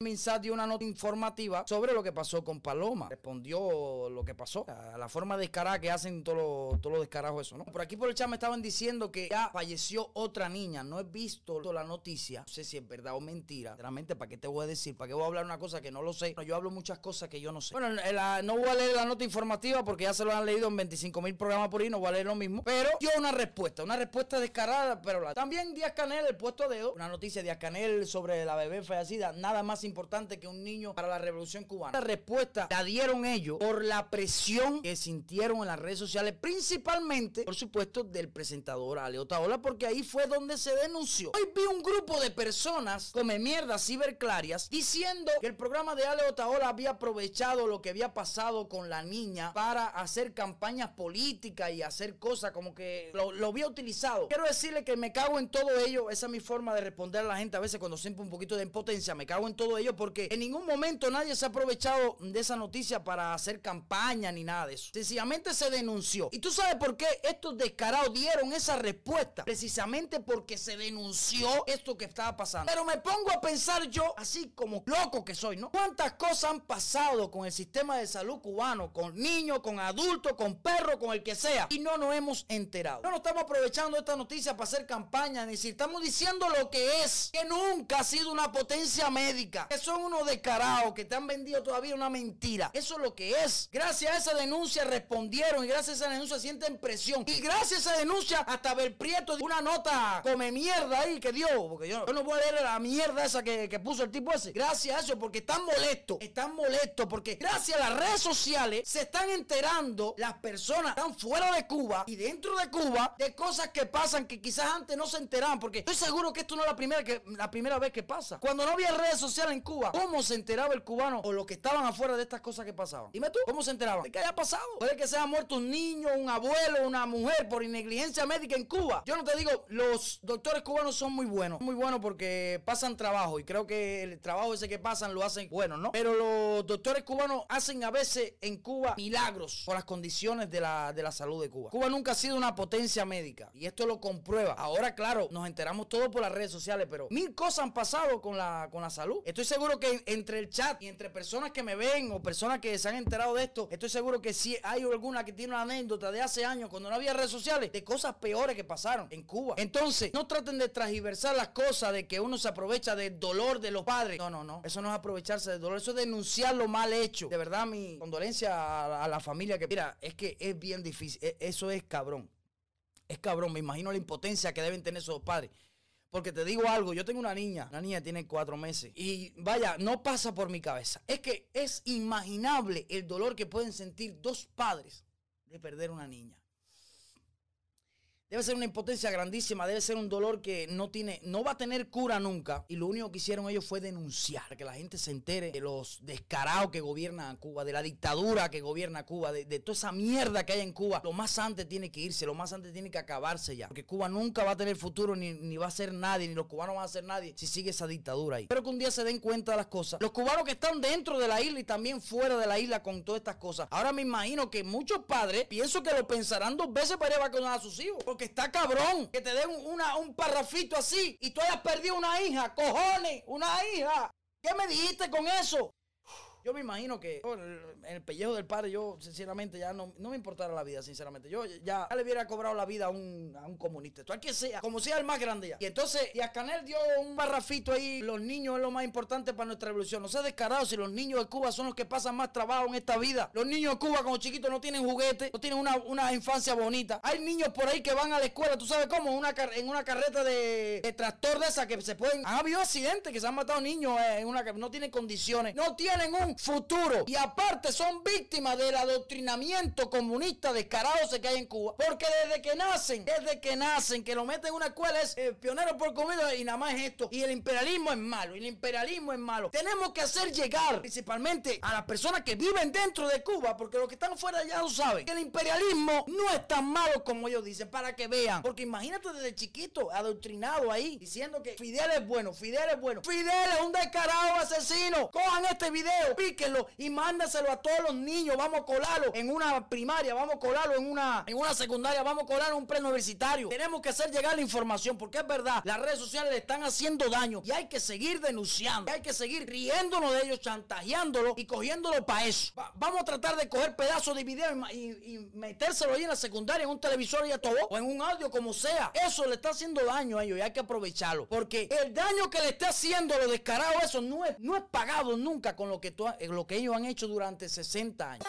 Minsat dio una nota informativa sobre lo que pasó con Paloma. Respondió lo que pasó, a la forma descarada que hacen todos los todo lo descarados eso, ¿no? Por aquí por el chat me estaban diciendo que ya falleció otra niña. No he visto la noticia. No sé si es verdad o mentira. Realmente, ¿para qué te voy a decir? ¿Para qué voy a hablar una cosa que no lo sé? yo hablo muchas cosas que yo no sé. Bueno, no voy a leer la nota informativa porque ya se lo han leído en 25 mil programas por ahí. No voy a leer lo mismo. Pero yo una respuesta, una respuesta descarada, pero también Díaz Canel, el puesto dedo, una noticia de Díaz Canel sobre la bebé fallecida, nada más importante que un niño para la revolución cubana. La respuesta la dieron ellos por la presión que sintieron en las redes sociales, principalmente, por supuesto, del presentador Aleo Taola, porque ahí fue donde se denunció. Hoy vi un grupo de personas come mierdas ciberclarias diciendo que el programa de Aleo Taola había aprovechado lo que había pasado con la niña para hacer campañas políticas y hacer cosas como que lo, lo había utilizado. Quiero decirle que me cago en todo ello. Esa es mi forma de responder a la gente a veces cuando siento un poquito de impotencia. Me cago en todo ello porque en ningún momento nadie se ha aprovechado de esa noticia para hacer campaña ni nada de eso. Sencillamente se denunció. ¿Y tú sabes por qué estos descarados dieron esa respuesta? Precisamente porque se denunció esto que estaba pasando. Pero me pongo a pensar yo, así como loco que soy, ¿no? ¿Cuántas cosas han pasado con el sistema de salud cubano? Con niños, con adultos, con perros, con el que sea. Y no nos hemos enterado. No nos estamos aprovechando esta noticia para hacer campaña, ni si estamos diciendo lo que es, que nunca ha sido una potencia médica, que son unos descarados, que te han vendido todavía una mentira. Eso es lo que es. Gracias a esa denuncia respondieron y gracias a esa denuncia sienten presión. Y gracias a esa denuncia hasta ver Prieto una nota come mierda ahí que dio, porque yo, no voy a leer la mierda esa que, que puso el tipo ese. Gracias a eso, porque están molestos, están molestos, porque gracias a las redes sociales se están enterando las personas que están fuera de Cuba y dentro de Cuba de cosas que pasan que quizás antes no se enteraban, porque estoy seguro que esto no es la primera, que, la primera vez que pasa. Cuando no había redes sociales Cuba, ¿cómo se enteraba el cubano o los que estaban afuera de estas cosas que pasaban? Dime tú, ¿cómo se enteraban? ¿De qué haya pasado? Puede que se haya muerto un niño, un abuelo, una mujer por negligencia médica en Cuba. Yo no te digo, los doctores cubanos son muy buenos, muy buenos porque pasan trabajo y creo que el trabajo ese que pasan lo hacen bueno, ¿no? Pero los doctores cubanos hacen a veces en Cuba milagros por las condiciones de la, de la salud de Cuba. Cuba nunca ha sido una potencia médica y esto lo comprueba. Ahora, claro, nos enteramos todos por las redes sociales, pero mil cosas han pasado con la, con la salud. Estoy seguro que entre el chat y entre personas que me ven o personas que se han enterado de esto, estoy seguro que si hay alguna que tiene una anécdota de hace años cuando no había redes sociales de cosas peores que pasaron en Cuba. Entonces, no traten de transgiversar las cosas de que uno se aprovecha del dolor de los padres. No, no, no. Eso no es aprovecharse del dolor, eso es denunciar lo mal hecho. De verdad, mi condolencia a, la familia que, mira, es que es bien difícil. E, eso es cabrón. Es cabrón. Me imagino la impotencia que deben tener esos padres. Porque te digo algo, yo tengo una niña, la niña tiene cuatro meses. Y vaya, no pasa por mi cabeza. Es que es imaginable el dolor que pueden sentir dos padres de perder una niña. Debe ser una impotencia grandísima, debe ser un dolor que no tiene, no va a tener cura nunca. Y lo único que hicieron ellos fue denunciar, que la gente se entere de los descarados que gobiernan Cuba, de la dictadura que gobierna Cuba, de, toda esa mierda que hay en Cuba. Lo más antes tiene que irse, lo más antes tiene que acabarse ya. Porque Cuba nunca va a tener futuro, ni, ni va a ser nadie, ni los cubanos van a ser nadie si sigue esa dictadura ahí. Pero que un día se den cuenta de las cosas. Los cubanos que están dentro de la isla y también fuera de la isla con todas estas cosas. Ahora me imagino que muchos padres pienso que lo pensarán dos veces para ir a vacunar a sus hijos. Porque está cabrón que te den una, un parrafito así y tú hayas perdido una hija, cojones, una hija. ¿Qué me dijiste con eso? Yo me imagino que en el pellejo del padre, yo sinceramente ya no, no me importara la vida, sinceramente. Yo ya, le hubiera cobrado la vida a un, a un comunista. Esto, que sea, como sea el más grande ya. Y entonces, y a Canel dio un barrafito ahí. Los niños es lo más importante para nuestra revolución. No sea descarado si los niños de Cuba son los que pasan más trabajo en esta vida. Los niños de Cuba, como chiquitos, no tienen juguetes, no tienen una, una infancia bonita. Hay niños por ahí que van a la escuela, ¿tú sabes cómo? Una, en una carreta de, tractor de esa que se pueden. Han habido accidentes que se han matado niños eh, en una no tienen condiciones. No tienen un futuro. Y aparte son víctimas del adoctrinamiento comunista descarado que hay en Cuba. Porque desde que nacen, desde que nacen, que lo meten en una escuela es eh, pionero por comida y nada más es esto. Y el imperialismo es malo. Y el imperialismo es malo. Tenemos que hacer llegar principalmente a las personas que viven dentro de Cuba. Porque los que están fuera ya lo saben. Que el imperialismo no es tan malo como ellos dicen. Para que vean. Porque imagínate desde chiquito adoctrinado ahí. Diciendo que Fidel es bueno. Fidel es bueno. Fidel es un descarado asesino. Cojan este video Y mándaselo a todos los niños. Vamos a colarlo en una primaria, vamos a colarlo en una, en una secundaria, vamos a colarlo en un preuniversitario. Tenemos que hacer llegar la información porque es verdad, las redes sociales le están haciendo daño y hay que seguir denunciando, hay que seguir riéndonos de ellos, chantajeándolo y cogiéndolo para eso. vamos a tratar de coger pedazos de video y, metérselo ahí en la secundaria, en un televisor y a todo, o en un audio, como sea. Eso le está haciendo daño a ellos y hay que aprovecharlo. Porque el daño que le está haciendo lo descarado, eso no es, no es pagado nunca con lo que, lo que ellos han hecho durante 60 años.